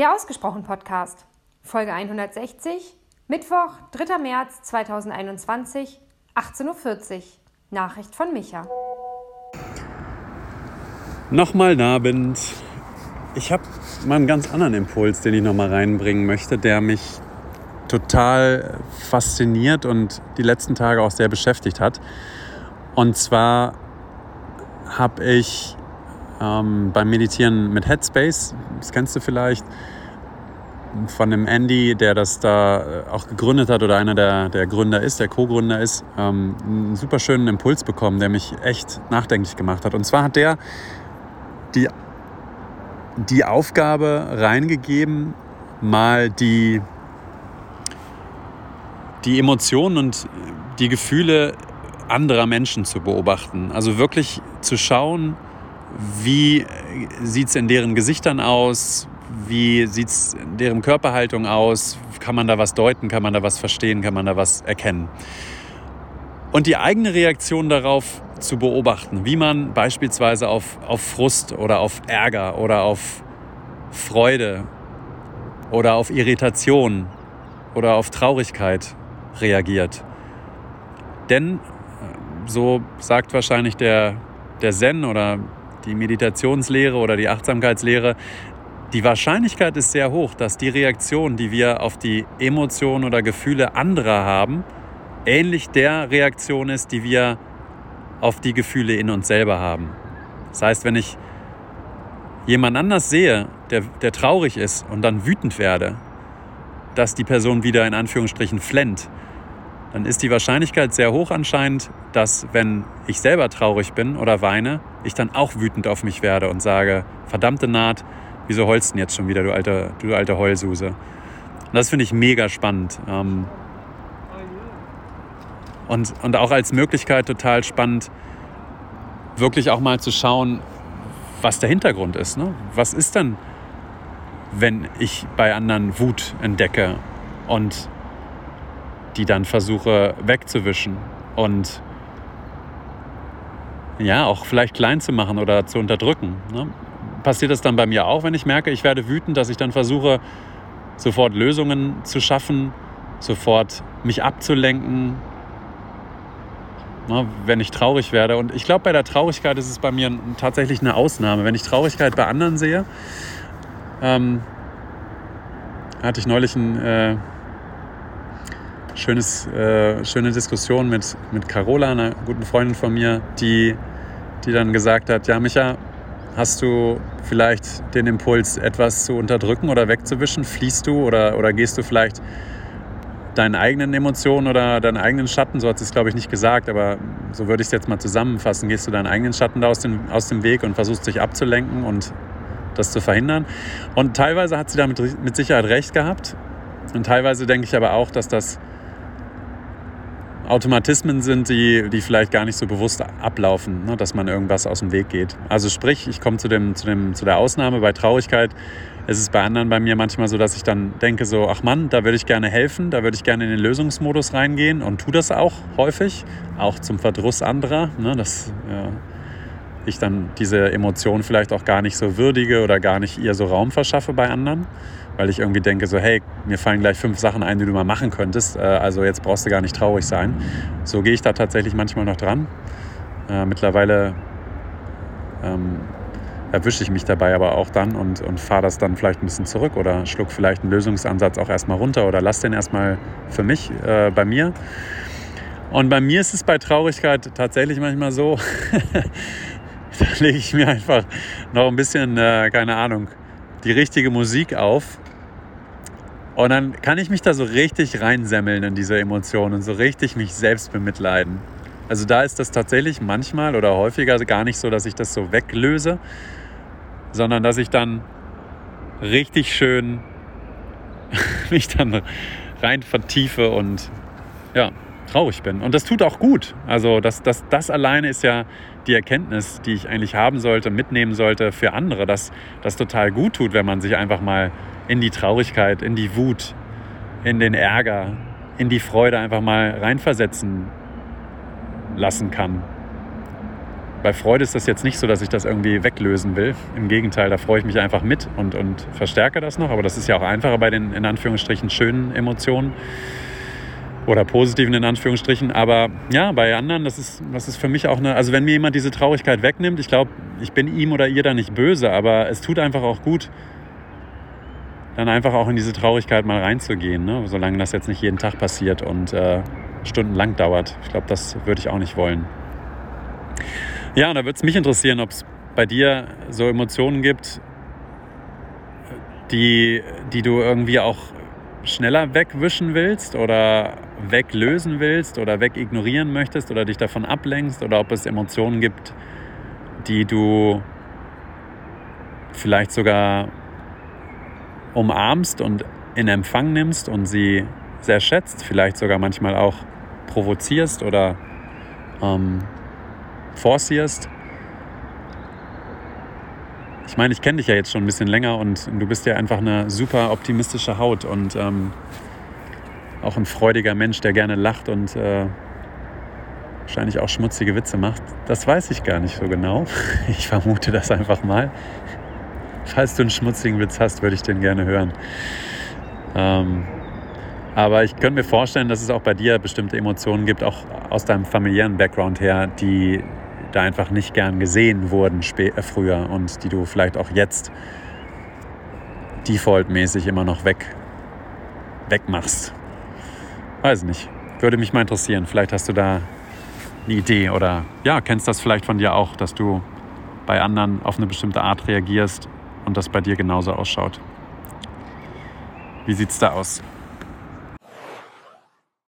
Der Ausgesprochen Podcast, Folge 160, Mittwoch, 3. März 2021, 18.40 Uhr. Nachricht von Micha. Nochmal Abend. Ich habe mal einen ganz anderen Impuls, den ich noch mal reinbringen möchte, der mich total fasziniert und die letzten Tage auch sehr beschäftigt hat. Und zwar habe ich ähm, beim Meditieren mit Headspace, das kennst du vielleicht, von dem Andy, der das da äh, auch gegründet hat oder einer der, der Gründer ist, der Co-Gründer ist, ähm, einen super schönen Impuls bekommen, der mich echt nachdenklich gemacht hat. Und zwar hat der die, die Aufgabe reingegeben, mal die, die Emotionen und die Gefühle anderer Menschen zu beobachten. Also wirklich zu schauen, wie sieht es in deren Gesichtern aus, wie sieht es in deren Körperhaltung aus, kann man da was deuten, kann man da was verstehen, kann man da was erkennen. Und die eigene Reaktion darauf zu beobachten, wie man beispielsweise auf, auf Frust oder auf Ärger oder auf Freude oder auf Irritation oder auf Traurigkeit reagiert. Denn, so sagt wahrscheinlich der, der Zen oder die Meditationslehre oder die Achtsamkeitslehre, die Wahrscheinlichkeit ist sehr hoch, dass die Reaktion, die wir auf die Emotionen oder Gefühle anderer haben, ähnlich der Reaktion ist, die wir auf die Gefühle in uns selber haben. Das heißt, wenn ich jemand anders sehe, der, der traurig ist und dann wütend werde, dass die Person wieder in Anführungsstrichen flennt, dann ist die Wahrscheinlichkeit sehr hoch anscheinend, dass wenn ich selber traurig bin oder weine, ich dann auch wütend auf mich werde und sage, verdammte Naht, wieso heulst du denn jetzt schon wieder, du alte, du alte Heulsuse? Und das finde ich mega spannend. Ähm, und, und auch als Möglichkeit total spannend, wirklich auch mal zu schauen, was der Hintergrund ist. Ne? Was ist denn, wenn ich bei anderen Wut entdecke und die dann versuche wegzuwischen und ja, auch vielleicht klein zu machen oder zu unterdrücken. Ne? Passiert das dann bei mir auch, wenn ich merke, ich werde wütend, dass ich dann versuche, sofort Lösungen zu schaffen, sofort mich abzulenken, ne, wenn ich traurig werde. Und ich glaube, bei der Traurigkeit ist es bei mir tatsächlich eine Ausnahme. Wenn ich Traurigkeit bei anderen sehe, ähm, hatte ich neulich ein äh, äh, schöne Diskussion mit, mit Carola, einer guten Freundin von mir, die, die dann gesagt hat, ja Micha, hast du vielleicht den Impuls, etwas zu unterdrücken oder wegzuwischen? Fließt du oder, oder gehst du vielleicht deinen eigenen Emotionen oder deinen eigenen Schatten, so hat sie es glaube ich nicht gesagt, aber so würde ich es jetzt mal zusammenfassen, gehst du deinen eigenen Schatten da aus dem, aus dem Weg und versuchst dich abzulenken und das zu verhindern. Und teilweise hat sie damit mit Sicherheit recht gehabt. Und teilweise denke ich aber auch, dass das Automatismen sind, die, die vielleicht gar nicht so bewusst ablaufen, ne, dass man irgendwas aus dem Weg geht. Also sprich, ich komme zu, dem, zu, dem, zu der Ausnahme bei Traurigkeit. Es ist bei anderen bei mir manchmal so, dass ich dann denke so, ach Mann, da würde ich gerne helfen, da würde ich gerne in den Lösungsmodus reingehen und tue das auch häufig, auch zum Verdruss anderer, ne, dass ja, ich dann diese Emotion vielleicht auch gar nicht so würdige oder gar nicht ihr so Raum verschaffe bei anderen weil ich irgendwie denke, so hey, mir fallen gleich fünf Sachen ein, die du mal machen könntest, äh, also jetzt brauchst du gar nicht traurig sein. So gehe ich da tatsächlich manchmal noch dran. Äh, mittlerweile ähm, erwische ich mich dabei aber auch dann und, und fahre das dann vielleicht ein bisschen zurück oder schluck vielleicht einen Lösungsansatz auch erstmal runter oder lass den erstmal für mich äh, bei mir. Und bei mir ist es bei Traurigkeit tatsächlich manchmal so, da lege ich mir einfach noch ein bisschen, äh, keine Ahnung, die richtige Musik auf und dann kann ich mich da so richtig reinsemmeln in diese Emotionen und so richtig mich selbst bemitleiden. Also da ist das tatsächlich manchmal oder häufiger gar nicht so, dass ich das so weglöse, sondern dass ich dann richtig schön mich dann rein vertiefe und ja, traurig bin. Und das tut auch gut. Also das, das, das alleine ist ja die Erkenntnis, die ich eigentlich haben sollte, mitnehmen sollte für andere, dass das total gut tut, wenn man sich einfach mal in die Traurigkeit, in die Wut, in den Ärger, in die Freude einfach mal reinversetzen lassen kann. bei Freude ist das jetzt nicht so, dass ich das irgendwie weglösen will. Im Gegenteil, da freue ich mich einfach mit und, und verstärke das noch. Aber das ist ja auch einfacher bei den in Anführungsstrichen schönen Emotionen oder positiven in Anführungsstrichen. Aber ja, bei anderen, das ist, das ist für mich auch eine, also wenn mir jemand diese Traurigkeit wegnimmt, ich glaube, ich bin ihm oder ihr da nicht böse, aber es tut einfach auch gut, dann einfach auch in diese Traurigkeit mal reinzugehen, ne? solange das jetzt nicht jeden Tag passiert und äh, stundenlang dauert. Ich glaube, das würde ich auch nicht wollen. Ja, und da würde es mich interessieren, ob es bei dir so Emotionen gibt, die, die du irgendwie auch schneller wegwischen willst oder weglösen willst oder wegignorieren möchtest oder dich davon ablenkst oder ob es Emotionen gibt, die du vielleicht sogar umarmst und in Empfang nimmst und sie sehr schätzt, vielleicht sogar manchmal auch provozierst oder ähm, forcierst. Ich meine, ich kenne dich ja jetzt schon ein bisschen länger und du bist ja einfach eine super optimistische Haut und ähm, auch ein freudiger Mensch, der gerne lacht und äh, wahrscheinlich auch schmutzige Witze macht. Das weiß ich gar nicht so genau. Ich vermute das einfach mal. Falls du einen schmutzigen Witz hast, würde ich den gerne hören. Ähm, aber ich könnte mir vorstellen, dass es auch bei dir bestimmte Emotionen gibt, auch aus deinem familiären Background her, die da einfach nicht gern gesehen wurden äh, früher und die du vielleicht auch jetzt defaultmäßig immer noch weg, wegmachst. Weiß nicht. Würde mich mal interessieren. Vielleicht hast du da eine Idee oder ja, kennst das vielleicht von dir auch, dass du bei anderen auf eine bestimmte Art reagierst und das bei dir genauso ausschaut. Wie sieht's da aus?